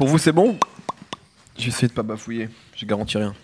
Pour vous, c'est bon? Je vais essayer de pas bafouiller. Je garantis rien.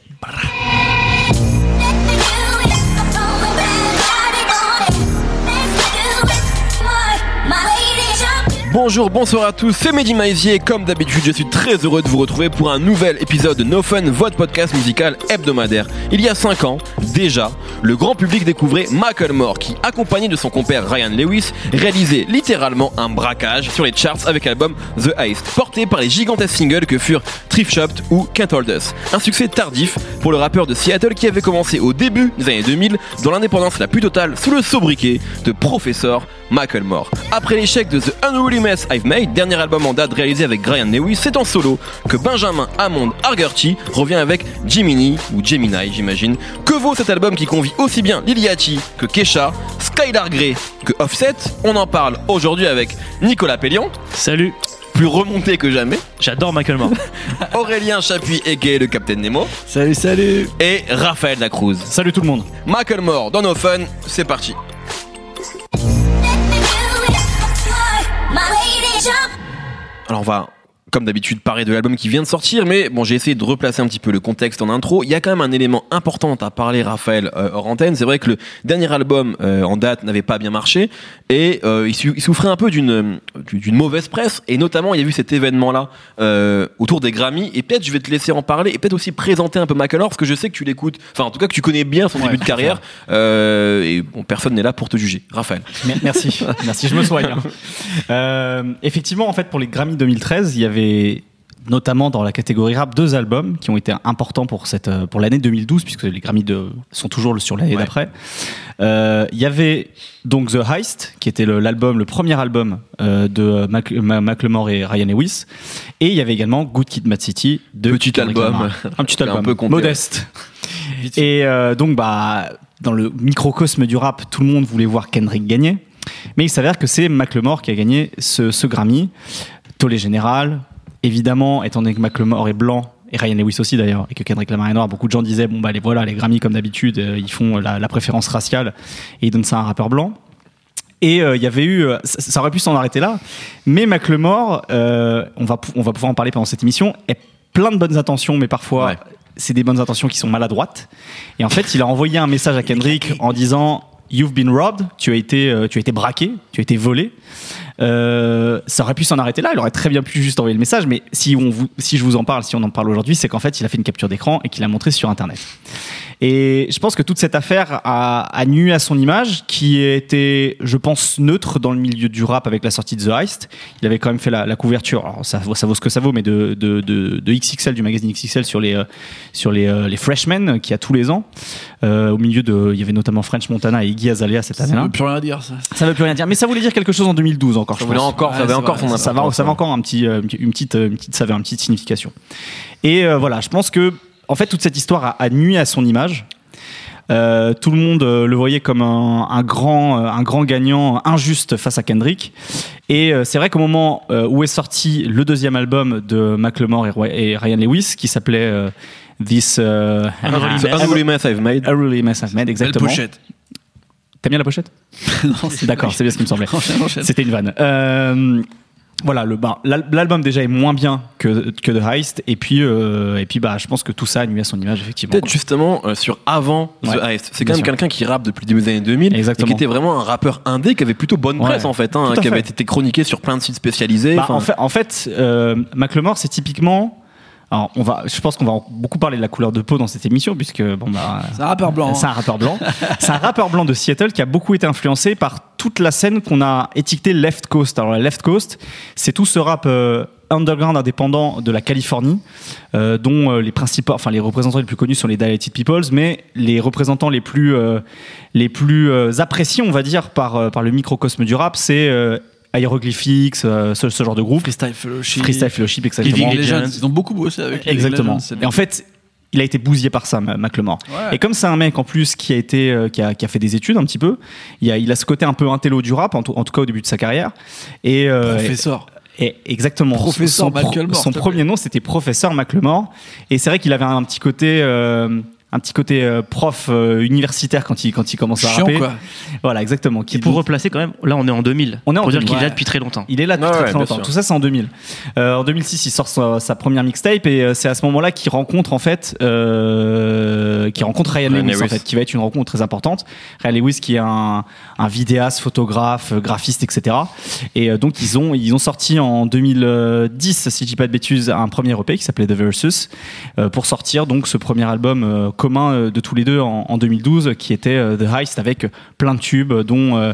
Bonjour, bonsoir à tous, c'est Mehdi Maizier. Comme d'habitude, je suis très heureux de vous retrouver pour un nouvel épisode de No Fun, votre podcast musical hebdomadaire. Il y a 5 ans, déjà, le grand public découvrait Macklemore qui, accompagné de son compère Ryan Lewis, réalisait littéralement un braquage sur les charts avec l'album The Heist, porté par les gigantesques singles que furent Thrift Shop ou Can't Hold Us. Un succès tardif pour le rappeur de Seattle qui avait commencé au début des années 2000 dans l'indépendance la plus totale sous le sobriquet de Professeur Macklemore. Après l'échec de The Unruly Mess I've Made, dernier album en date réalisé avec Ryan Lewis, c'est en solo que Benjamin Hammond Argerty revient avec Jiminy, ou Gemini j'imagine. Que vaut cet album qui convie aussi bien Liliati que Kesha, Skylar Grey que Offset? On en parle aujourd'hui avec Nicolas Pellion, Salut, plus remonté que jamais, j'adore Macklemore. Aurélien Chapuis aka le Captain Nemo, Salut, salut et Raphaël Lacruz. Salut tout le monde. Macklemore dans nos fun, c'est parti. Alors on va, comme d'habitude, parler de l'album qui vient de sortir, mais bon, j'ai essayé de replacer un petit peu le contexte en intro. Il y a quand même un élément important à parler, Raphaël, euh, hors antenne. C'est vrai que le dernier album euh, en date n'avait pas bien marché et euh, il, sou- il souffrait un peu d'une mauvaise presse. Et notamment, il y a eu cet événement-là euh, autour des Grammy. Et peut-être je vais te laisser en parler et peut-être aussi présenter un peu Macklemore parce que je sais que tu l'écoutes. Enfin, en tout cas, que tu connais bien son début de carrière. Et bon, personne n'est là pour te juger. Raphaël. Mer- Merci, merci, je me soigne. hein. Effectivement, en fait, pour les Grammy 2013, il y avait notamment dans la catégorie rap deux albums qui ont été importants pour cette euh, pour l'année 2012 puisque les Grammy de, sont toujours sur l'année Ouais. d'après. Euh, Il y avait donc The Heist qui était le- l'album, le, premier album euh, de Mac- Ma- Macklemore et Ryan Lewis, et il y avait également Good Kid, Mad City de Petit album. Un petit Un album peu compté, modeste. Et euh, donc, bah, dans le microcosme du rap, tout le monde voulait voir Kendrick gagner. Mais il s'avère que c'est Macklemore qui a gagné ce, ce Grammy. Tollé général. Évidemment, étant donné que Macklemore est blanc, et Ryan Lewis aussi d'ailleurs, et que Kendrick Lamar est noir, beaucoup de gens disaient bon bah les voilà, les Grammy comme d'habitude, euh, ils font la, la préférence raciale et ils donnent ça à un rappeur blanc. Et euh, il y avait eu, euh, ça, ça aurait pu s'en arrêter là, mais Macklemore, euh, on va on va pouvoir en parler pendant cette émission, est plein de bonnes intentions, mais parfois Ouais. c'est des bonnes intentions qui sont maladroites. Et en fait, il a envoyé un message à Kendrick en disant You've been robbed, tu as été, euh, tu as été braqué, tu as été volé. Euh, ça aurait pu s'en arrêter là, il aurait très bien pu juste envoyer le message, mais si, on vous, si je vous en parle, si on en parle aujourd'hui, c'est qu'en fait, il a fait une capture d'écran et qu'il a montré sur Internet. Et je pense que toute cette affaire a, a nuit à son image, qui était, je pense, neutre dans le milieu du rap avec la sortie de The Heist. Il avait quand même fait la, la couverture, alors ça, vaut- ça vaut ce que ça vaut, mais de, de, de, de XXL, du magazine XXL sur les, euh, sur les, euh, les freshmen qui a tous les ans. Euh, au milieu de, il y avait notamment French Montana et Iggy Azalea cette Ça année-là. veut plus rien dire, ça. Ça veut plus rien dire, mais ça voulait dire quelque chose en 2012 encore. Ça je voulait pense. encore, ça avait encore son Ça va, importance, ça va encore un petit, une petite, une petite saveur, une petite signification. Et euh, voilà, je pense que en fait toute cette histoire a, a nuit à son image. Euh, tout le monde euh, le voyait comme un, un grand, euh, un grand gagnant injuste face à Kendrick. Et euh, c'est vrai qu'au moment euh, où est sorti le deuxième album de Macklemore et, Roy- et Ryan Lewis, qui s'appelait euh, This Unruly Mess I've Made. Unruly Mess I've Made, Belle exactement. pochette. T'as bien la pochette? Non, c'est- D'accord, c'est bien ce qui me semblait. C'était une vanne. Voilà, le, bah, l'al- l'album déjà est moins bien que, que The Heist, et puis, euh, et puis bah, je pense que tout ça a nuit à son image, effectivement. Peut-être justement euh, sur avant The Ouais, Heist. C'est quand même quelqu'un qui rappe depuis le début des années 2000 Exactement. et qui était vraiment un rappeur indé qui avait plutôt bonne Ouais, presse en fait, hein, qui avait été chroniqué sur plein de sites spécialisés. Bah, en fait, en fait euh, Macklemore, c'est typiquement. Alors, on va, je pense qu'on va beaucoup parler de la couleur de peau dans cette émission, puisque bon, bah, C'est un rappeur blanc. C'est hein. un rappeur blanc. c'est un rappeur blanc de Seattle qui a beaucoup été influencé par toute la scène qu'on a étiquetée Left Coast. Alors la Left Coast, c'est tout ce rap euh, underground indépendant de la Californie, euh, dont euh, les principaux, enfin les représentants les plus connus sont les Dilated Peoples, mais les représentants les plus les plus appréciés, on va dire, par par le microcosme du rap, c'est Hieroglyphics, euh, ce, ce genre de groupe. Freestyle Fellowship. Freestyle Fellowship, exactement. Living Legends. Ils ont beaucoup bossé avec Exactement. Legends, Et en fait, il a été bousillé par ça. Ouais. Et comme c'est un mec en plus qui a été, euh, qui, a, qui a fait des études un petit peu, il a, il a ce côté un peu intello du rap, en tout, en tout cas au début de sa carrière. Et, euh, Professeur. et exactement. Professeur son, pro- Son premier nom, c'était Professeur Macklemore. Et c'est vrai qu'il avait un petit côté, euh, un petit côté euh, prof euh, universitaire quand il quand il commence à Chiant, rapper. quoi. Voilà, exactement. Qui Et pour replacer quand même, là on est en 2000. On est en pour dire 2000, qu'il est là ouais. depuis très longtemps. Il est là depuis très, ouais, très bien longtemps. sûr. Tout ça, c'est en 2000. Euh, en 2006, il sort sa, sa première mixtape et euh, c'est à ce moment-là qu'il rencontre en fait, euh, qu'il rencontre Ryan, Ryan Lewis, en Lewis. fait, qui va être une rencontre très importante. Ryan Lewis, qui est un, un vidéaste, photographe, euh, graphiste, etc. Et euh, donc ils ont ils ont sorti en 2010, si je dis pas de bêtises, un premier EP qui s'appelait The Versus euh, pour sortir donc ce premier album euh, commun euh, de tous les deux en, en 2012 qui était euh, The Heist avec plein de tubes dont euh,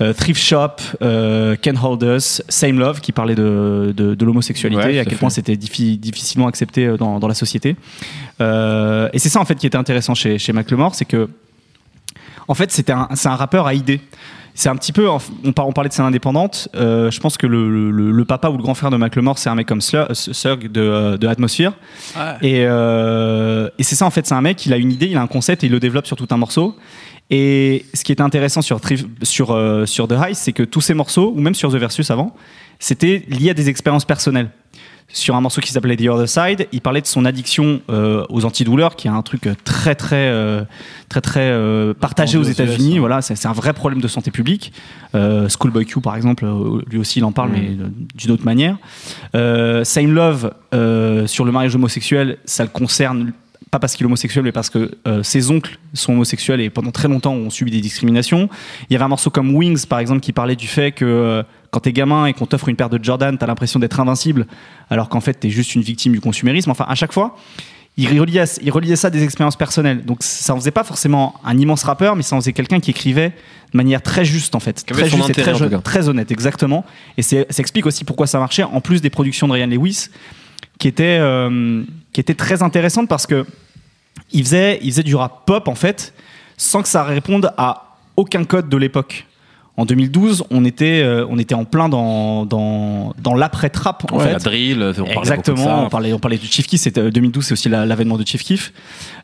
euh, Thrift Shop, euh, Can Hold Us, Same Love qui parlait de, de, de l'homosexualité Ouais, et à quel fait. point c'était diffi- difficilement accepté euh, dans, dans la société. Euh, et c'est ça en fait qui était intéressant chez, chez Macklemore, c'est que en fait c'était un, c'est un rappeur à idées. C'est un petit peu, on, par- on parlait de scène indépendante. euh, je pense que le, le- le papa ou le grand frère de Macklemore, c'est un mec comme Slug de, euh, de Atmosphere. Ouais. Et, euh, et c'est ça en fait, c'est un mec, il a une idée, il a un concept et il le développe sur tout un morceau. Et ce qui est intéressant sur, sur, euh, sur The Heist, c'est que tous ces morceaux, ou même sur The Versus avant, c'était lié à des expériences personnelles. Sur un morceau qui s'appelait The Other Side, il parlait de son addiction euh, aux antidouleurs, qui est un truc très très euh, très très euh, partagé aux États-Unis. hein. Voilà, c'est un vrai problème de santé publique. Euh, Schoolboy Q, par exemple, euh, lui aussi il en parle, Mm. mais euh, d'une autre manière. Euh, Same Love euh, sur le mariage homosexuel, ça le concerne pas parce qu'il est homosexuel, mais parce que euh, ses oncles sont homosexuels et pendant très longtemps ont subi des discriminations. Il y avait un morceau comme Wings, par exemple, qui parlait du fait que euh, quand t'es gamin et qu'on t'offre une paire de Jordan, t'as l'impression d'être invincible, alors qu'en fait t'es juste une victime du consumérisme. Enfin, à chaque fois, il reliait, il reliait ça à des expériences personnelles. Donc ça en faisait pas forcément un immense rappeur, mais ça en faisait quelqu'un qui écrivait de manière très juste en fait, très juste et très, honnête, exactement. Et c'est- ça explique aussi pourquoi ça marchait. En plus des productions de Ryan Lewis, qui étaient euh, qui très intéressantes parce que il faisait, il faisait du rap pop en fait, sans que ça réponde à aucun code de l'époque. En 2012, on était, euh, on était en plein dans, dans, dans l'après-trap en Ouais, fait. la drill, on parlait beaucoup de Exactement, ça. on parlait, on parlait de Chief Keef, c'était euh, 2012, c'est aussi la- l'avènement de Chief Keef.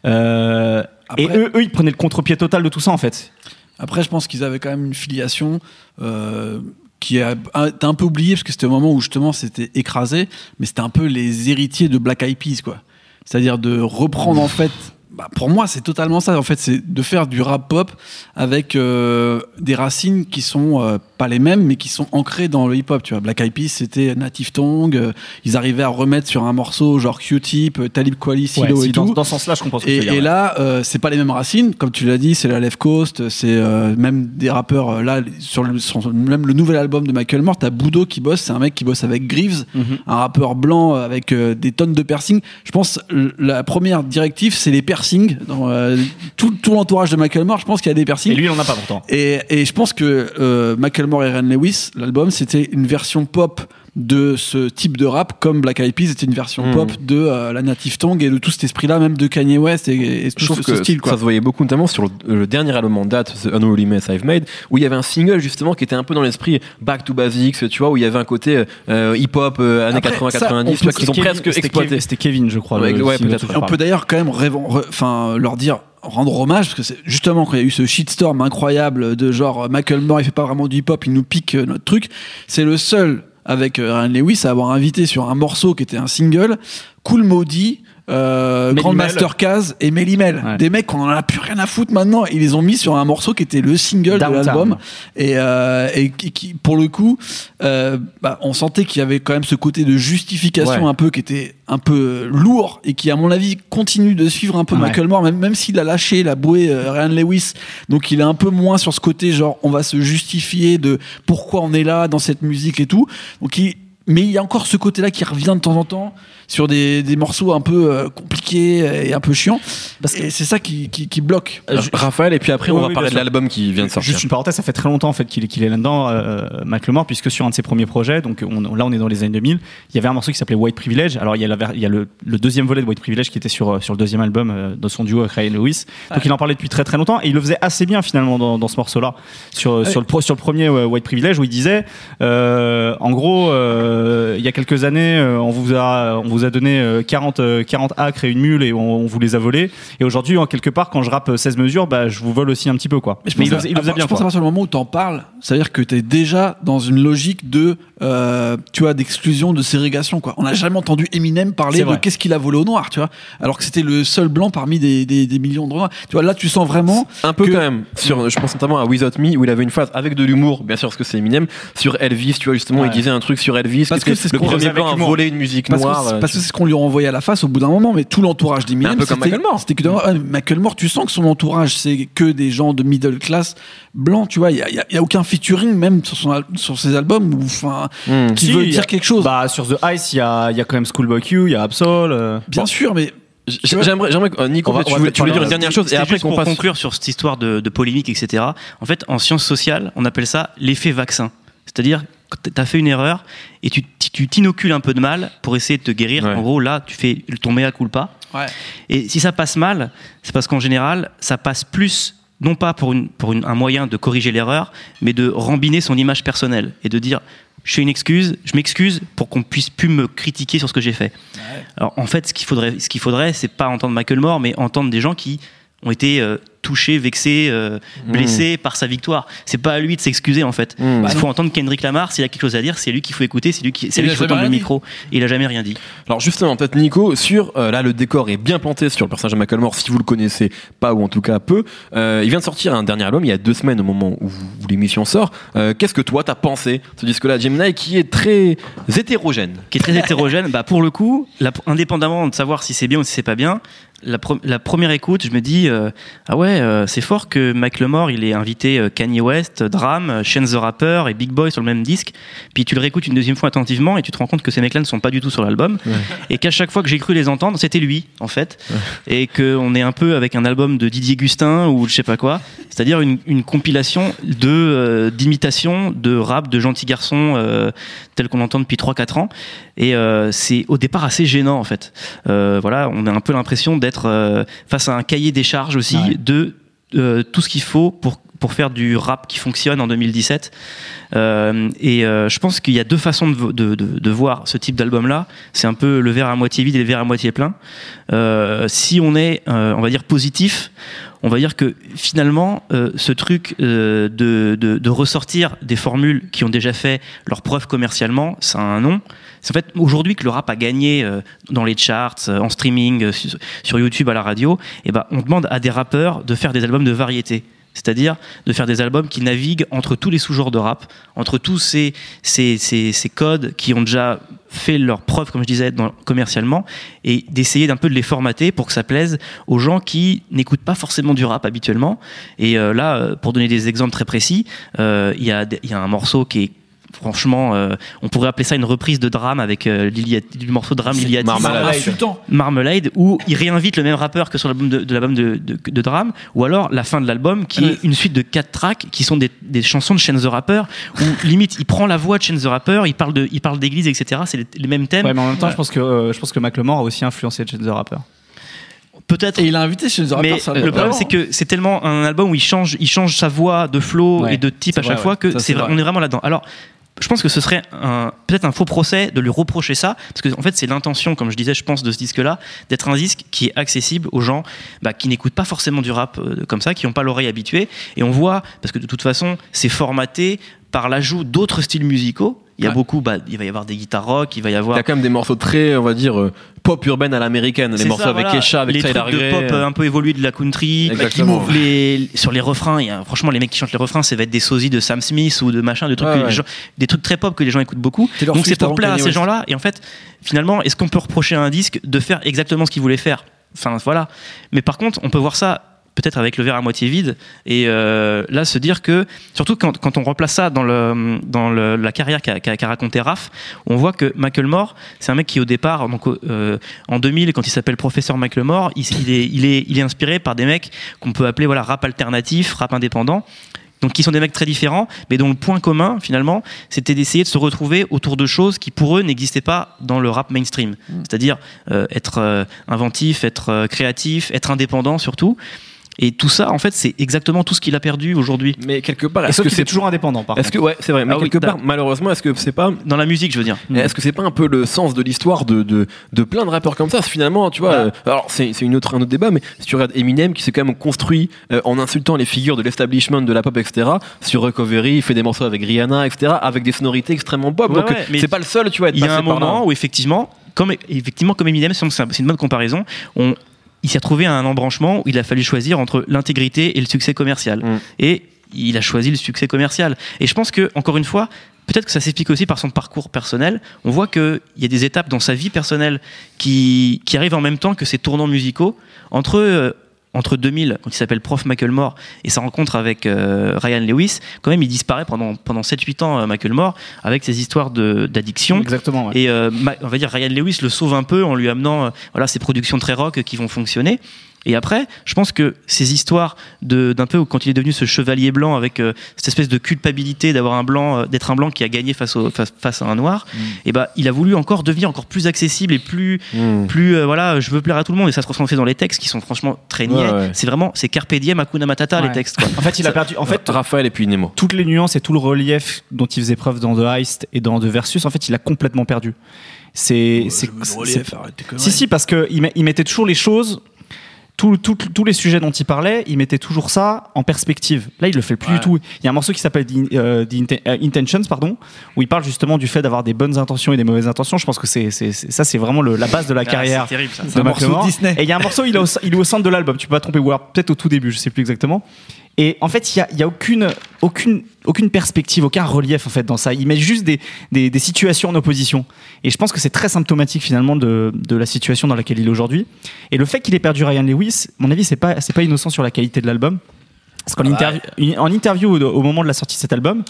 Euh, et eux, eux, ils prenaient le contre-pied total de tout ça en fait. Après, je pense qu'ils avaient quand même une filiation euh, qui été un peu oubliée parce que c'était au moment où justement c'était écrasé, mais c'était un peu les héritiers de Black Eyed Peas, quoi. C'est-à-dire de reprendre en fait. Bah, pour moi, c'est totalement ça. En fait, c'est de faire du rap pop avec euh, des racines qui sont euh, pas les mêmes, mais qui sont ancrées dans le hip-hop. Tu vois, Black Eyed Peas, c'était Native Tongue. euh, ils arrivaient à remettre sur un morceau genre Q-Tip, euh, Talib Kweli, Silo si, et dans, tout. dans ce sens-là, je comprends ce que tu Et, veux dire, et là, euh, c'est pas les mêmes racines, comme tu l'as dit, c'est la Left Coast, c'est euh, même des rappeurs là sur le, sur même le nouvel album de Michael Moore, t'as Boudo qui bosse, c'est un mec qui bosse avec Greaves, Mhm. un rappeur blanc avec des tonnes de piercings. Je pense la première directive, c'est les piercings. Dans euh, tout, tout l'entourage de Michael Moore, je pense qu'il y a des piercings. Et lui, il en a pas pourtant. Et, et je pense que euh, Macklemore et Ryan Lewis, l'album, c'était une version pop de ce type de rap, comme Black Eyed Peas était une version Mm. pop de euh, la Native Tongue et de tout cet esprit-là, même de Kanye West et, et Je tout trouve ce, style. Quoi. ça se voyait beaucoup, notamment sur le, le dernier album en date, The Unholy Mess I've Made, où il y avait un single justement qui était un peu dans l'esprit Back to Basics, tu vois, où il y avait un côté euh, hip-hop euh, années Après, ça, 80-90, on qu'ils ont Kevin- presque c'était exploité. Kevin- C'était Kevin, je crois. Ouais, le ouais, on peut d'ailleurs quand même enfin, leur dire rendre hommage parce que c'est justement quand il y a eu ce shitstorm incroyable de genre Macklemore il fait pas vraiment du hip hop il nous pique euh, notre truc c'est le seul avec euh, Ryan Lewis à avoir invité sur un morceau qui était un single Cool Maudit euh, Melly Mel. Grandmaster Caz et Melly Mel Ouais. des mecs qu'on en a plus rien à foutre maintenant ils les ont mis sur un morceau qui était le single Downtown. de l'album et, euh, et qui, qui, pour le coup euh, bah, on sentait qu'il y avait quand même ce côté de justification Ouais. un peu qui était un peu lourd et qui à mon avis continue de suivre un peu Ouais. Michael Moore même, même s'il a lâché la bouée euh, Ryan Lewis donc il est un peu moins sur ce côté genre on va se justifier de pourquoi on est là dans cette musique et tout donc il mais il y a encore ce côté-là qui revient de temps en temps sur des, des morceaux un peu euh, compliqués et un peu chiants. Parce que- c'est ça qui, qui, qui bloque. Euh, Raphaël, et puis après, Oui, on va oui, parler de l'album qui vient de sortir. Juste une parenthèse, ça fait très longtemps en fait qu'il est, qu'il est là-dedans, euh, Macklemore, puisque sur un de ses premiers projets, donc on- là on est dans les années 2000, il y avait un morceau qui s'appelait White Privilege. Alors il y a, la il y a le, le deuxième volet de White Privilege qui était sur, euh, sur le deuxième album euh, de son duo avec Ryan Lewis. Donc il en parlait depuis très très longtemps et il le faisait assez bien finalement dans, dans ce morceau-là. Sur, sur, le, pro- sur le premier euh, White Privilege où il disait, euh, en gros, il y a quelques années, euh, on vous a, on vous a donné euh, 40, euh, 40 acres et une mule et on, on vous les a volés. Et aujourd'hui, en quelque part, quand je rappe 16 mesures, bah, je vous vole aussi un petit peu, quoi. Mais je Mais pense, il, le faisait bien, je pense à partir du moment où t'en parles, ça veut dire que t'es déjà dans une logique de, euh, tu vois, d'exclusion, de ségrégation, quoi. On n'a jamais entendu Eminem parler de qu'est-ce qu'il a volé au noir, tu vois. Alors que c'était le seul blanc parmi des, des, des millions de noirs. Tu vois, là, tu sens vraiment. Un peu que- quand même. Sur, je pense notamment à Without Me où il avait une phrase avec de l'humour, bien sûr parce que c'est Eminem, sur Elvis. Tu vois justement, Ouais. il disait un truc sur Elvis. Parce que c'est ce le qu'on premier blanc à voler une musique Parce noire. que, euh, parce que c'est ce qu'on lui a envoyé à la face au bout d'un moment, mais tout l'entourage d'Eminem. Un peu comme c'était- Macklemore. C'était que ouais, Macklemore, tu sens que son entourage, c'est que des gens de middle class blancs, tu vois. Il y a, aucun featuring, même sur, son, al- sur ses albums, ou enfin, hmm. qui Si, veut a- dire quelque chose. Bah, sur The Ice, il y a, il y a quand même Schoolboy Q, il y a Absol. euh, Bien bon. sûr, mais J'aimerais, j'aimerais, que- Nico, va- tu, voulais, tu voulais dire une de- dernière chose et après qu'on pour passe. conclure sur cette histoire de, de polémique, etc. En fait, en sciences sociales, on appelle ça l'effet vaccin. C'est-à-dire, quand t'as fait une erreur et tu tu t'inocules un peu de mal pour essayer de te guérir. Ouais. En gros, là, tu fais ton mea culpa. ouais. Et si ça passe mal, c'est parce qu'en général, ça passe plus, non pas pour, une, pour une- un moyen de corriger l'erreur, mais de rembiner son image personnelle et de dire je fais une excuse, je m'excuse pour qu'on puisse plus me critiquer sur ce que j'ai fait. Alors en fait, ce qu'il faudrait, ce qu'il faudrait, c'est pas entendre Macklemore, mais entendre des gens qui ont été euh, touchés, vexés, euh, blessés par sa victoire. C'est pas à lui de s'excuser en fait. Mmh. Il faut entendre Kendrick Lamar, s'il a quelque chose à dire, c'est lui qu'il faut écouter, c'est lui qui, c'est lui qu'il faut tendre le micro. Et il a jamais rien dit. Alors justement, peut-être Nico, sur euh, là le décor est bien planté sur le personnage de Macklemore, si vous le connaissez pas ou en tout cas peu. Euh, il vient de sortir un dernier album il y a deux semaines au moment où, où l'émission sort. Qu'est-ce que toi t'as pensé de ce disque-là, Gemini, qui est très hétérogène qui est très hétérogène, bah pour le coup, la- indépendamment de savoir si c'est bien ou si c'est pas bien, la, pro- la première écoute, je me dis ah ouais, euh, c'est fort que Macklemore il ait invité euh, Kanye West, Dram, euh, Chance the Rapper et Big Boy sur le même disque. Puis tu le réécoutes une deuxième fois attentivement et tu te rends compte que ces mecs-là ne sont pas du tout sur l'album et qu'à chaque fois que j'ai cru les entendre, c'était lui en fait, et que on est un peu avec un album de Didier Gustin ou je sais pas quoi, c'est-à-dire une, une compilation de euh, d'imitations de rap de gentils garçons euh, tel qu'on l'entend depuis 3-4 ans. Et euh, c'est au départ assez gênant en fait. Euh, voilà, on a un peu l'impression d'être euh, face à un cahier des charges aussi Ouais. de euh, tout ce qu'il faut pour pour faire du rap qui fonctionne en 2017. Euh, et euh, je pense qu'il y a deux façons de, de, de, de voir ce type d'album-là. C'est un peu le verre à moitié vide et le verre à moitié plein. Si on est, on va dire, positif, on va dire que finalement, euh, ce truc euh, de, de, ressortir des formules qui ont déjà fait leur preuve commercialement, ça a un nom. C'est en fait aujourd'hui que le rap a gagné euh, dans les charts, en streaming, sur, YouTube, à la radio. Et ben, on demande à des rappeurs de faire des albums de variété. C'est-à-dire de faire des albums qui naviguent entre tous les sous-genres de rap, entre tous ces, ces, ces, ces codes qui ont déjà fait leur preuve, comme je disais, dans, commercialement, et d'essayer d'un peu de les formater pour que ça plaise aux gens qui n'écoutent pas forcément du rap habituellement. Et euh, là, euh, pour donner des exemples très précis, euh, il y, y a un morceau qui est franchement, euh, on pourrait appeler ça une reprise de drame avec euh, du morceau Drame Liliatis. Marmalade. insultant. Marmalade où il réinvite le même rappeur que sur l'album de, de l'album de, de, de Drame ou alors la fin de l'album qui Ouais. est une suite de quatre tracks qui sont des, des chansons de Chance the Rapper où limite il prend la voix de Chance the Rapper il parle de il parle d'église etc c'est les, les mêmes thèmes Ouais, mais en même temps, je pense que euh, je pense que Macklemore a aussi influencé Chance the Rapper. peut-être Et il a invité chez The mais Rapper, ça, le problème c'est que c'est tellement un album où il change il change sa voix de flow Ouais, et de type à chaque vrai, fois que c'est c'est vrai, vrai. on est vraiment là-dedans alors je pense que ce serait peut-être un faux procès de lui reprocher ça, parce que en fait c'est l'intention, comme je disais, je pense, de ce disque-là, d'être un disque qui est accessible aux gens bah, qui n'écoutent pas forcément du rap euh, comme ça, qui n'ont pas l'oreille habituée. Et on voit, parce que de toute façon, c'est formaté par l'ajout d'autres styles musicaux. Il y a Ouais. beaucoup, bah, il va y avoir des guitares rock, il va y Il avoir y a quand même des morceaux très, on va dire, euh, pop urbaine à l'américaine. Les morceaux ça, avec voilà. Kesha, avec les trucs de pop euh, un peu évolué de la country. Exactement. Les, sur les refrains, il y a, franchement, les mecs qui chantent les refrains, ça va être des sosies de Sam Smith ou de machin, de trucs Ouais, que ouais. les gens- des trucs très pop que les gens écoutent beaucoup. Donc c'est pour plaire à ces gens-là. Et en fait, finalement, est-ce qu'on peut reprocher à un disque de faire exactement ce qu'il voulait faire? Enfin voilà. Mais par contre, on peut voir ça peut-être avec le verre à moitié vide et euh, là se dire que surtout quand, quand on replace ça dans le dans le- la carrière qu'a qu'a- qu'a raconté Raph on voit que Macklemore c'est un mec qui au départ donc euh, en 2000 quand il s'appelle professeur Macklemore il, il est il est il est inspiré par des mecs qu'on peut appeler voilà rap alternatif rap indépendant donc qui sont des mecs très différents, mais dont le point commun finalement, c'était d'essayer de se retrouver autour de choses qui pour eux n'existaient pas dans le rap mainstream. C'est-à-dire euh, être euh, inventif, être euh, créatif, être indépendant surtout. Et tout ça, en fait, c'est exactement tout ce qu'il a perdu aujourd'hui. Mais quelque part, est-ce que c'est est toujours indépendant, par Est-ce que contre. ouais, c'est vrai. Mais Ah quelque part, malheureusement, est-ce que c'est pas Dans la musique, je veux dire. Est-ce que c'est pas un peu le sens de l'histoire de, de, de plein de rappeurs comme ça? Finalement, tu vois, euh, alors c'est c'est une autre, un autre débat, mais si tu regardes Eminem qui s'est quand même construit euh, en insultant les figures de l'establishment de la pop, etc., sur Recovery, il fait des morceaux avec Rihanna, etc., avec des sonorités extrêmement pop. Ouais, donc ouais, c'est pas le seul, tu vois, Il y a un là. moment où effectivement, comme effectivement comme Eminem, c'est c'est une bonne comparaison. On, il s'est retrouvé à un embranchement où il a fallu choisir entre l'intégrité et le succès commercial. Mm. Et il a choisi le succès commercial. Et je pense que encore une fois, peut-être que ça s'explique aussi par son parcours personnel. On voit qu'il y a des étapes dans sa vie personnelle qui, qui arrivent en même temps que ses tournants musicaux. Entre euh, entre 2000, quand il s'appelle Prof Macklemore, et sa rencontre avec euh, Ryan Lewis, quand même, il disparaît pendant, pendant 7-8 ans, euh, Macklemore, avec ses histoires d'addiction. Exactement. ouais. Et euh, on va dire Ryan Lewis le sauve un peu en lui amenant euh, voilà ces productions très rock qui vont fonctionner. Et après, je pense que ces histoires de d'un peu quand il est devenu ce chevalier blanc avec euh, cette espèce de culpabilité d'avoir un blanc, euh, d'être un blanc qui a gagné face au face, face à un noir, et ben il a voulu encore devenir encore plus accessible et plus Mm. plus euh, voilà, je veux plaire à tout le monde et ça se transforme dans les textes qui sont franchement très niais. Ouais, ouais. C'est vraiment c'est carpe diem Hakuna Matata les textes quoi. En fait, il a perdu. En fait, Raphaël et puis Nemo. toutes les nuances et tout le relief dont il faisait preuve dans The Heist et dans The Versus, en fait, il a complètement perdu. C'est, c'est, si si parce que il, met- il mettait toujours les choses, tout- tout- tous les sujets dont il parlait, il mettait toujours ça en perspective. Là, il le fait plus Ouais. du tout. Il y a un morceau qui s'appelle The, euh, The Inten- euh, Intentions, pardon, où il parle justement du fait d'avoir des bonnes intentions et des mauvaises intentions. Je pense que c'est, ça, c'est vraiment le- la base de la Ah, carrière. c'est terrible ça. de un morceau. Disney. Et il y a un morceau, il est, au, il est au centre de l'album, tu peux pas te tromper, ou alors peut-être au tout début, je sais plus exactement. Et en fait, il y a, y a aucune, aucune, aucune perspective, aucun relief en fait dans ça. Il met juste des, des, des situations en opposition. Et je pense que c'est très symptomatique finalement de, de la situation dans laquelle il est aujourd'hui. Et le fait qu'il ait perdu Ryan Lewis, mon avis, c'est pas, c'est pas innocent sur la qualité de l'album. Parce qu'en interview, en interview au, au moment de la sortie de cet album,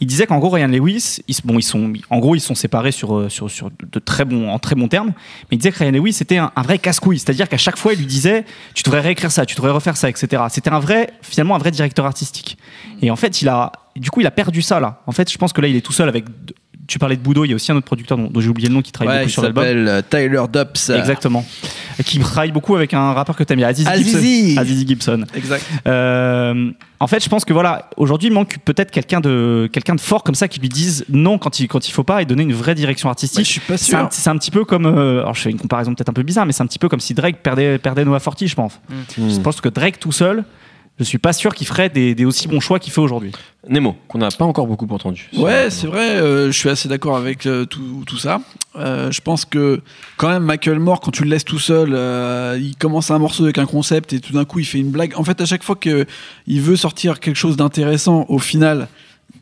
il disait qu'en gros Ryan Lewis, ils, bon, ils sont, en gros ils sont séparés sur, euh, sur, sur de très bons, en très bons termes, mais il disait que Ryan Lewis c'était un, un vrai casse-couille, c'est-à-dire qu'à chaque fois il lui disait tu devrais réécrire ça, tu devrais refaire ça, etc. C'était un vrai, finalement un vrai directeur artistique. Et en fait il a, du coup il a perdu ça là. En fait je pense que là il est tout seul avec, tu parlais de Boudot, il y a aussi un autre producteur dont, dont j'ai oublié le nom qui travaille Ouais, beaucoup il sur l'album. s'appelle euh, Tyler Dubs. Exactement. Qui travaille beaucoup avec un rappeur que t'aimes bien, Azizi Azizi. Gibson. Azizi Gibson. Exact. Euh, en fait, je pense que voilà, aujourd'hui, il manque peut-être quelqu'un de quelqu'un de fort comme ça qui lui dise non quand il quand il faut pas et donner une vraie direction artistique. je suis pas sûr. c'est un petit peu comme, euh, alors je fais une comparaison peut-être un peu bizarre, mais c'est un petit peu comme si Drake perdait perdait Noah Forti, je pense. Mm. Je pense que Drake tout seul, je suis pas sûr qu'il ferait des, des aussi bons choix qu'il fait aujourd'hui. Nemo, qu'on n'a pas encore beaucoup entendu. Ouais, c'est vrai, euh, je suis assez d'accord avec euh, tout, tout ça. Euh, je pense que quand même, Macklemore, quand tu le laisses tout seul, euh, il commence un morceau avec un concept et tout d'un coup il fait une blague. En fait, à chaque fois qu'il veut sortir quelque chose d'intéressant, au final,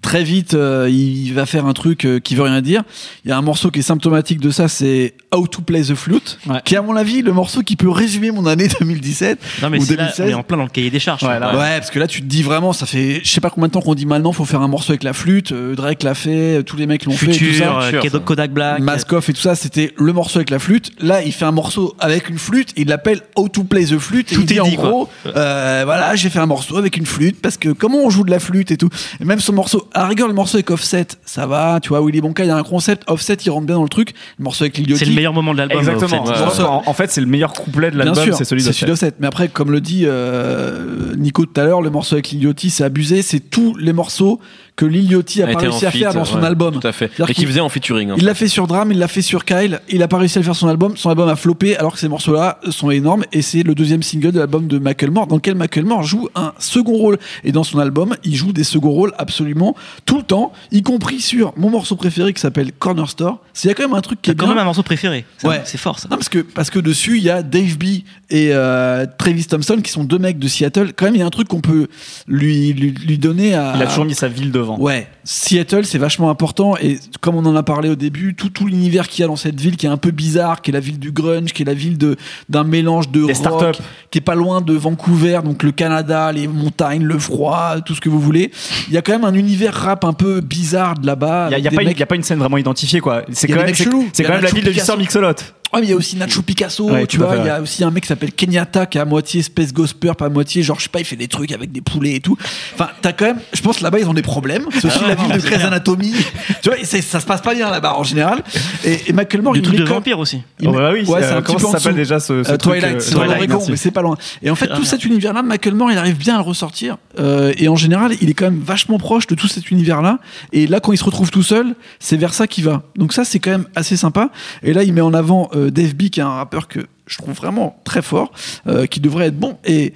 très vite, euh, il, va faire un truc euh, qui veut rien dire. Il y a un morceau qui est symptomatique de ça, c'est How to Play the Flute, Ouais. qui est à mon avis le morceau qui peut résumer mon année 2017. Non mais Ou c'est là, 2016. on est en plein dans le cahier des charges. Ouais, là, Ouais, parce que là, tu te dis vraiment, ça fait, je sais pas combien de temps qu'on dit maintenant, faut faire un morceau avec la flûte. euh, Drake l'a fait, euh, tous les mecs l'ont fait, et Futur, euh, Kodak- Black. Maskoff et tout ça, c'était le morceau avec la flûte. Là, il fait un morceau avec une flûte, il l'appelle How to Play the Flute. Et Tout il dit est en dit, quoi. gros, euh, voilà, j'ai fait un morceau avec une flûte parce que comment on joue de la flûte et tout. Et même son morceau, à la rigueur, le morceau avec Offset, ça va, tu vois, Willy Bonka, il y a un concept, Offset, il rentre bien dans le truc. Le morceau avec Lil C'est le meilleur moment de l'album. Exactement. en fait. En, c'est le meilleur couplet de Bien l'album, sûr, c'est celui d'Offset. Mais après, comme le dit euh, Nico tout à l'heure, le morceau avec Lil c'est abusé. C'est tous les morceaux que Lil Yachty a, A pas été réussi à faire dans son ouais, album. Tout à fait. Et qui qu'il- faisait en featuring. Il l'a fait sur Drum, il l'a fait sur Kyle, il a pas réussi à le faire son album, son album a floppé alors que ces morceaux-là sont énormes et c'est le deuxième single de l'album de Macklemore dans lequel Macklemore joue un second rôle et dans son album il joue des seconds rôles absolument tout le temps, y compris sur mon morceau préféré qui s'appelle Corner Store. C'est il y a quand même un truc qui est quand bien. même un morceau préféré. C'est Ouais. c'est fort ça. Non, parce que, parce que dessus, il y a Dave B et euh, Travis Thompson qui sont deux mecs de Seattle. Quand même, il y a un truc qu'on peut lui, lui, lui donner à. Il a toujours mis sa ville devant. Ouais, Seattle, c'est vachement important. Et comme on en a parlé au début, tout, tout l'univers qu'il y a dans cette ville qui est un peu bizarre, qui est la ville du grunge, qui est la ville de, d'un mélange de Des rock, startups. qui est pas loin de Vancouver, donc le Canada, les montagnes, le froid, tout ce que vous voulez. Il y a quand même un univers rap un peu bizarre de là-bas. Il n'y a, y a pas une- y a pas une scène vraiment identifiée, quoi. C'est quand même, c'est- quand même la ville de. Victor Mixolot. Ouais, mais il y a aussi Nacho Picasso, Ouais, tu vois. Il y a aussi un mec qui s'appelle Kenyatta qui est à moitié Space Ghost Purp, à moitié, genre, je sais pas, il fait des trucs avec des poulets et tout. Enfin, t'as quand même, je pense que là-bas, ils ont des problèmes. C'est aussi Ah la ville non, de c'est Grey's. Anatomy. tu vois, ça se passe pas bien là-bas en général. Et, et Macklemore, il truc met de quand- vampire aussi. il Oh, bah oui, ouais, c'est- c'est un comment petit ça s'appelle déjà ce, ce Euh, truc, Twilight, euh, c'est Twilight, mais c'est pas loin. Et en fait, Ah, tout cet univers-là, Macklemore, il arrive bien à le ressortir. Euh, et en général, il est quand même vachement proche de tout cet univers-là. Et là, quand il se retrouve tout seul, c'est vers ça qu'il va. Donc ça, c'est quand même assez sympa. Et là, il met en avant euh, Dave B, qui est un rappeur que je trouve vraiment très fort, euh, qui devrait être bon. Et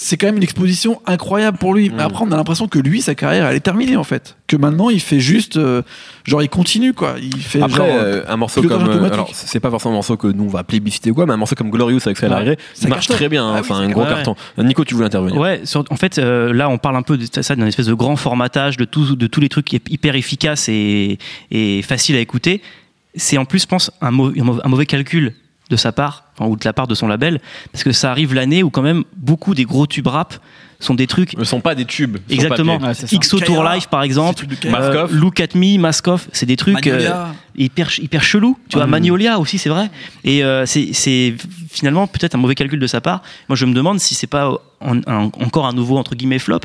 c'est quand même une exposition incroyable pour lui. Mais après, on a l'impression que lui, sa carrière, elle est terminée en fait. Que maintenant, il fait juste, euh, genre, il continue quoi. Il fait Après, genre, euh, un morceau comme. euh, alors, c'est pas forcément un morceau que nous on va plébisciter ou quoi, mais un morceau comme Glorious avec Sky Ouais. Ça marche très bien. hein. Ah oui, Enfin, un gros carton. Nico, tu voulais intervenir Ouais, sur- en fait, euh, là, on parle un peu de ça, d'une espèce de grand formatage de, tout, de tous les trucs hyper efficaces et, et faciles à écouter. C'est en plus, je pense, un, mau- un mau- un mauvais calcul de sa part, ou de la part de son label, parce que ça arrive l'année où quand même beaucoup des gros tubes rap sont des trucs Ce sont pas des tubes. Exactement. Ouais. XO Tour Live par exemple, euh. Look at Me, Mask Off, c'est des trucs euh, Magnolia. hyper hyper chelous. Tu vois, Magnolia aussi c'est vrai. Et euh, c'est c'est finalement peut-être un mauvais calcul de sa part. Moi je me demande si c'est pas en- un- encore un nouveau entre guillemets flop,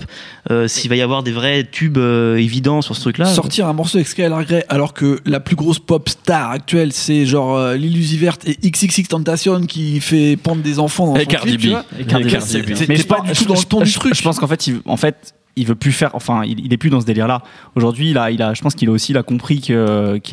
euh, s'il va y avoir des vrais tubes euh, évidents sur ce truc-là. sortir un morceau avec Skylar Grey alors que la plus grosse pop star actuelle c'est genre euh, Lil Uzi Vert et XXX Tentation qui fait pendre des enfants dans Et son Cardi clip, tu B. vois. Et Mais pas du tout dans le ton du truc. Je pense qu'en fait, il, en fait, il veut plus faire. Enfin, il, il est plus dans ce délire-là. Aujourd'hui, il a, il a, je pense qu'il a aussi il a compris qu'il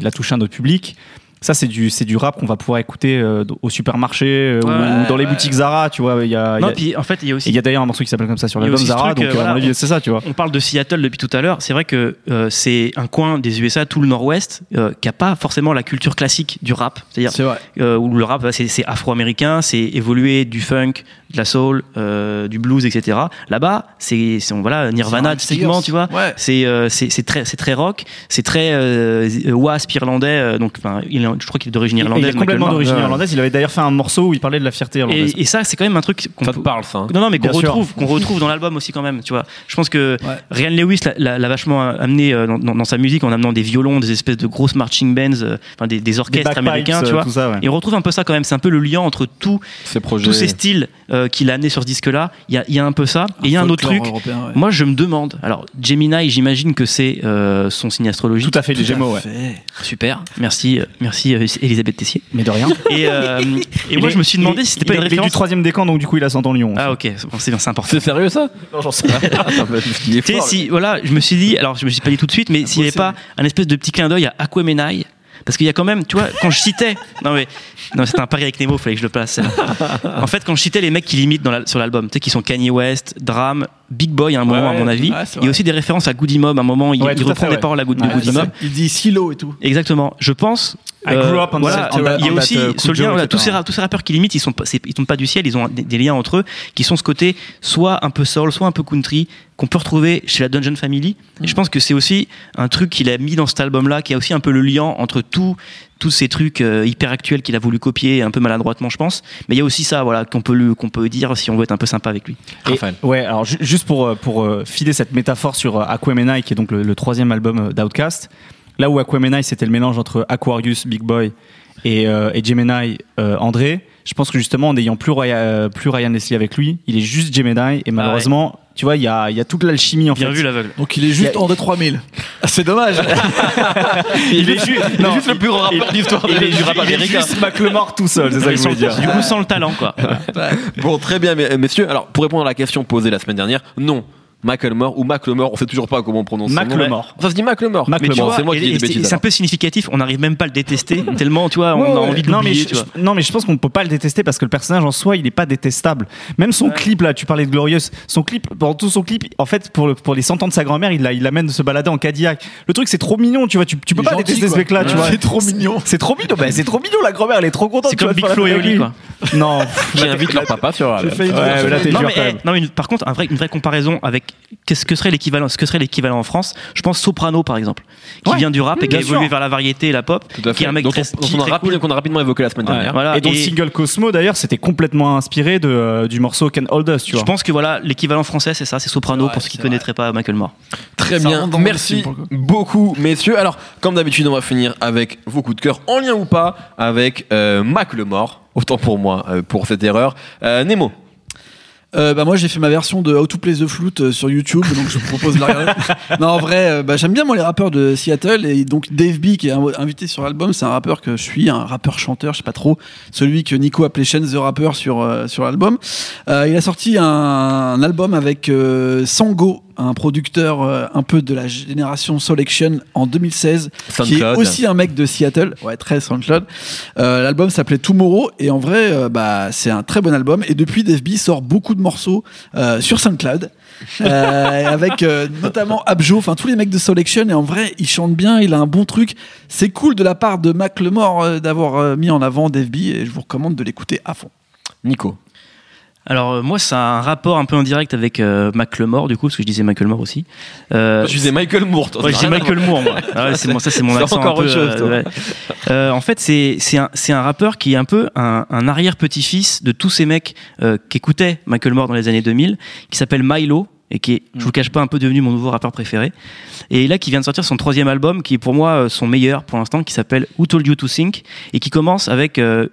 a touché un autre public. Ça, c'est du, c'est du rap qu'on va pouvoir écouter euh, au supermarché euh, ou- Ouais, ou dans les ouais. boutiques Zara. Tu vois, il y a. y puis en fait il y a aussi il y a d'ailleurs un morceau qui s'appelle comme ça sur l'album Zara. truc, donc, euh, euh, voilà. avis, c'est ça, tu vois. On parle de Seattle depuis tout à l'heure. C'est vrai que euh, c'est un coin des USA, tout le Nord-Ouest, euh, qui a pas forcément la culture classique du rap. C'est-à-dire C'est vrai. euh, où le rap, c'est c'est afro-américain, c'est évolué du funk, de la soul, euh, du blues, etc. Là-bas, c'est c'est- voilà Nirvana typiquement, tu vois. Ouais. C'est euh, c'est c'est très c'est très rock, c'est très euh, wasp irlandais. euh, donc, enfin, je crois qu'il est d'origine Et il irlandaise. est complètement Michael d'origine irlandaise. Il avait d'ailleurs fait un morceau où il parlait de la fierté irlandaise. Et, et ça, c'est quand même un truc qu'on Ça te peut- parle, ça. hein. non, non, mais qu'on Bien sûr. retrouve, qu'on retrouve dans l'album aussi quand même, tu vois. Je pense que Ouais. Ryan Lewis l'a- l'a l'a vachement amené dans, dans- dans sa musique en amenant des violons, des espèces de grosses marching bands, enfin des, des Des orchestres américains, tu vois. ça, ouais. Et on retrouve un peu ça quand même. C'est un peu le lien entre tout, Ces projets. tous ces styles euh, qu'il a amené sur ce disque-là. Il y a, il y a un peu ça. Et il y a un autre truc. européen, ouais. Moi, je me demande. Alors, Gemini, j'imagine que c'est euh, son signe astrologique. Tout à fait, les Gémeaux, ouais. Super. Merci, euh, merci euh, Elisabeth Tessier. Mais de rien. Et, euh, moi, est- je me suis demandé si c'était pas une est- il est du référence. troisième décan, donc du coup, il a 100 ans Lyon. Ah ok, c'est bon, c'est bien, c'est important. C'est sérieux ça Non, j'en sais ce qui est Tu sais, si, voilà, je me suis dit, alors je me suis pas dit tout de suite, mais s'il n'y avait pas un espèce de petit clin d'œil à Aquamenai, parce qu'il y a quand même, tu vois, quand je citais, non mais, non, c'était un pari avec Nemo, fallait que je le place. celle-là. En fait, quand je citais les mecs qui limitent sur l'album, tu sais, qui sont Kanye West, Dram, Big Boy à un moment, Ouais, à mon avis, ouais, il y a aussi des références à Goody Mob à un moment, il, Ouais, il reprend des paroles à Goody, ça. Mob. Il dit silo et tout. Exactement. Je pense. I grew up on voilà, that- il y a that, aussi uh, ce lien. tous ces tous ces rappeurs qui limitent, ils sont ils tombent pas du ciel. Ils ont des, des liens entre eux qui sont ce côté soit un peu soul, soit un peu country qu'on peut retrouver chez la Dungeon Family. Et je pense que c'est aussi un truc qu'il a mis dans cet album-là, qui a aussi un peu le lien entre tout, tous ces trucs euh, hyper actuels qu'il a voulu copier, un peu maladroitement, je pense. Mais il y a aussi ça, voilà, qu'on peut qu'on peut dire si on veut être un peu sympa avec lui. Et- Raphaël. ouais, alors ju- juste pour, euh, pour euh, filer cette métaphore sur euh, Aquamenai, qui est donc le, le troisième album d'Outkast, là où Aquamenai c'était le mélange entre Aquarius, Big Boy et, euh, et Gemini, euh, André, je pense que justement en n'ayant plus, Ryan- euh, plus Ryan Leslie avec lui, il est juste Gemini et malheureusement, tu vois, il y a, il y a toute l'alchimie en Bien fait. vu l'aveugle. Donc il est juste Il y a- André 3000. Ah, C'est dommage. il est juste, Il est juste le plus grand rappeur d'histoire il est du rap il est américain. juste Macklemore tout seul, c'est ça que je voulais dire. Du coup, sans le talent, quoi. Bon, très bien, mes- messieurs. Alors, pour répondre à la question posée la semaine dernière, non. Macklemore ou Macklemore, on sait toujours pas comment on prononce. Macklemore. Ça se dit tu Bon, vois, c'est moi qui dis des bêtises. c'est un peu significatif. On n'arrive même pas à le détester tellement, tu vois, on Ouais, a envie de non mais, je, tu vois. non mais je pense qu'on ne peut pas le détester parce que le personnage en soi il n'est pas détestable même son clip là tu parlais de Glorious son clip pendant tout son clip en fait pour, le- pour les 100 ans de sa grand-mère il, la- il l'amène se balader en Cadillac le truc c'est trop mignon tu vois tu, tu peux pas gentil, détester ce mec là tu vois C'est trop mignon. c'est trop mignon bah, c'est trop mignon la grand-mère elle est trop contente C'est tu comme vois, Big Flo et Oli, quoi. non Qui invite leur papa Non mais, quand eh, non mais par contre une vraie comparaison avec qu'est-ce que serait l'équivalent ce que serait l'équivalent en France? Je pense Soprano par exemple qui Ouais. vient du rap et qui a évolué sûr. vers la variété et la pop Tout à qui est un mec Dont très, on, dont qui- on a très rapide- cool. qu'on a rapidement évoqué la semaine Ouais. dernière. Voilà, et donc et- single Cosmo d'ailleurs c'était complètement inspiré de, euh, du morceau Can Hold Us tu je pense que voilà l'équivalent français c'est ça c'est Soprano Ouais, pour ceux qui c'est connaîtraient pas Michael Moore Très Ça bien, merci beaucoup messieurs. Alors, comme d'habitude, on va finir avec vos coups de cœur, en lien ou pas, avec euh, Mac le mort. Autant pour moi, euh, pour cette erreur. Euh, Nemo. Euh, bah moi j'ai fait ma version de How to Play the Flute euh, sur YouTube donc je vous propose de la regarder. non en vrai euh, bah, j'aime bien moi les rappeurs de Seattle et donc Dave B qui est inv- invité sur l'album c'est un rappeur que je suis un rappeur chanteur je sais pas trop celui que Nico appelait Chance the Rapper sur euh, sur l'album Euh, il a sorti un, un album avec euh, Sango un producteur euh, un peu de la génération Selection en 2016 qui est aussi un mec de Seattle ouais très SoundCloud euh, l'album s'appelait Tomorrow et en vrai, euh, bah, c'est un très bon album. Et depuis, Dave B sort beaucoup de morceaux sur SoundCloud, avec notamment Abjo, enfin tous les mecs de Selection. Et en vrai, il chante bien, il a un bon truc. C'est cool de la part de Mac Lemore d'avoir mis en avant Dave B et je vous recommande de l'écouter à fond. Nico. Alors euh, moi, ça a un rapport un peu indirect avec euh, Macklemore, du coup, parce que je disais Macklemore aussi. Euh, Je disais Michael Moore. toi. Ouais, je dis Michael Moore, moi. Ah ouais, c'est ça c'est mon accent encore un peu, chose, ouais. Euh, en fait, c'est c'est un c'est un rappeur qui est un peu un, un arrière petit-fils de tous ces mecs euh, qui écoutaient Michael Moore dans les années 2000, qui s'appelle Milo et qui est, je vous cache pas, un peu devenu mon nouveau rappeur préféré. Et là, qui vient de sortir son troisième album, qui est pour moi euh, son meilleur pour l'instant, qui s'appelle Who Told You to Think, et qui commence avec euh,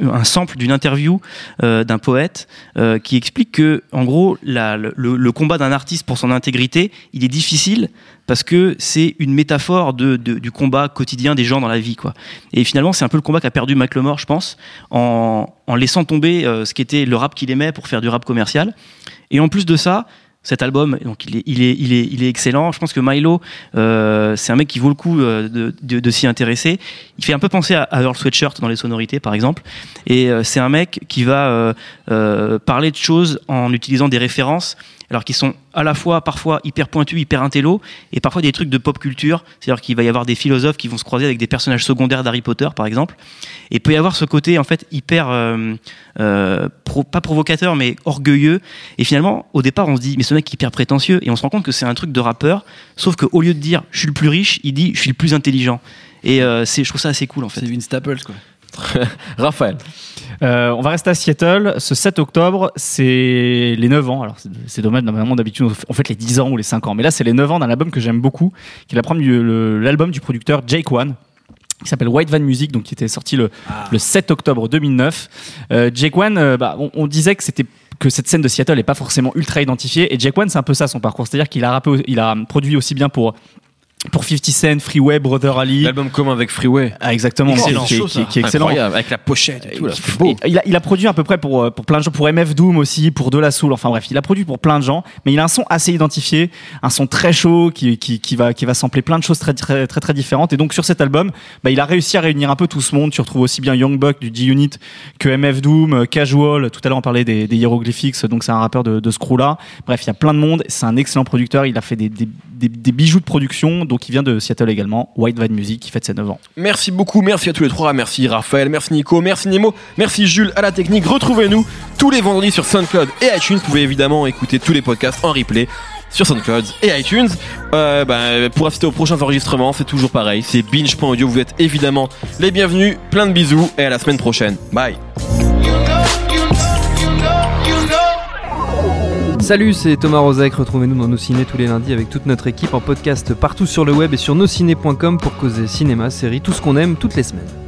un sample d'une interview euh, d'un poète euh, qui explique que, en gros, le, combat d'un artiste pour son intégrité, il est difficile parce que c'est une métaphore de, du combat quotidien des gens dans la vie, quoi. Et finalement, c'est un peu le combat qu'a perdu Macklemore, je pense, en, en laissant tomber euh, ce qui était le rap qu'il aimait pour faire du rap commercial. Et en plus de ça, cet album, donc il est, il est, il est, il est excellent. Je pense que Milo, euh, c'est un mec qui vaut le coup euh, de, de, de s'y intéresser. Il fait un peu penser à, Earl Sweatshirt dans les sonorités, par exemple. Et euh, c'est un mec qui va euh, euh, parler de choses en utilisant des références, alors qui sont à la fois parfois hyper pointus, hyper intello, et parfois des trucs de pop culture. C'est-à-dire qu'il va y avoir des philosophes qui vont se croiser avec des personnages secondaires d'Harry Potter, par exemple. Et il peut y avoir ce côté en fait hyper euh, euh, pro- pas provocateur mais orgueilleux. Et finalement, au départ, on se dit mais ce mec est hyper prétentieux, et on se rend compte que c'est un truc de rappeur. Sauf qu'au lieu de dire je suis le plus riche, il dit je suis le plus intelligent. Et euh, c'est, je trouve ça assez cool en fait. C'est Vince Staples quoi. Raphaël. Euh, on va rester à Seattle. Ce 7 octobre, c'est les 9 ans. Alors, c'est- dommage, normalement, d'habitude, on fait- les 10 ans ou les 5 ans. Mais là, c'est les 9 ans d'un album que j'aime beaucoup, qui est l'album du, le- l'album du producteur Jake One qui s'appelle White Van Music, donc qui était sorti le, le 7 octobre 2009. Euh, Jake One, euh, bah, on, on disait que c'était que cette scène de Seattle n'est pas forcément ultra identifiée et Jake One c'est un peu ça son parcours c'est à dire qu'il a rappé il a produit aussi bien pour pour 50 Cent, Freeway, Brother Ali, L'album commun avec Freeway. ah, exactement, Excellent. qui, qui est- qui est excellent. Incroyable, avec la pochette et tout. là, beau. Il a, il a produit à peu près pour, euh, pour plein de gens, pour MF Doom aussi, pour De La Soul, enfin bref, il a produit pour plein de gens, mais il a un son assez identifié, un son très chaud qui, qui, qui va, qui va sampler plein de choses très, très, très, très différentes. Et donc sur cet album, bah, il a réussi à réunir un peu tout ce monde. Tu retrouves aussi bien Young Buck du G-Unit que MF Doom, euh, Casual, tout à l'heure on parlait des, des Hieroglyphics, donc c'est un rappeur de, de ce crew-là. Bref, il y a plein de monde, c'est un excellent producteur, il a fait des, des, des, bijoux de production, donc il vient de Seattle également, White Van Music, qui fête ses 9 ans. Merci beaucoup, merci à tous les trois, merci Raphaël, merci Nico, merci Nemo, merci Jules à la technique. Retrouvez-nous tous les vendredis sur SoundCloud et iTunes. Vous pouvez évidemment écouter tous les podcasts en replay sur SoundCloud et iTunes. Euh, bah, pour assister aux prochains enregistrements, c'est toujours pareil, c'est binge.audio. Vous êtes évidemment les bienvenus. Plein de bisous et à la semaine prochaine. Bye. Salut, c'est Thomas Rozek. Retrouvez-nous dans nos ciné tous les lundis avec toute notre équipe en podcast partout sur le web et sur nosciné.com pour causer cinéma, séries, tout ce qu'on aime toutes les semaines.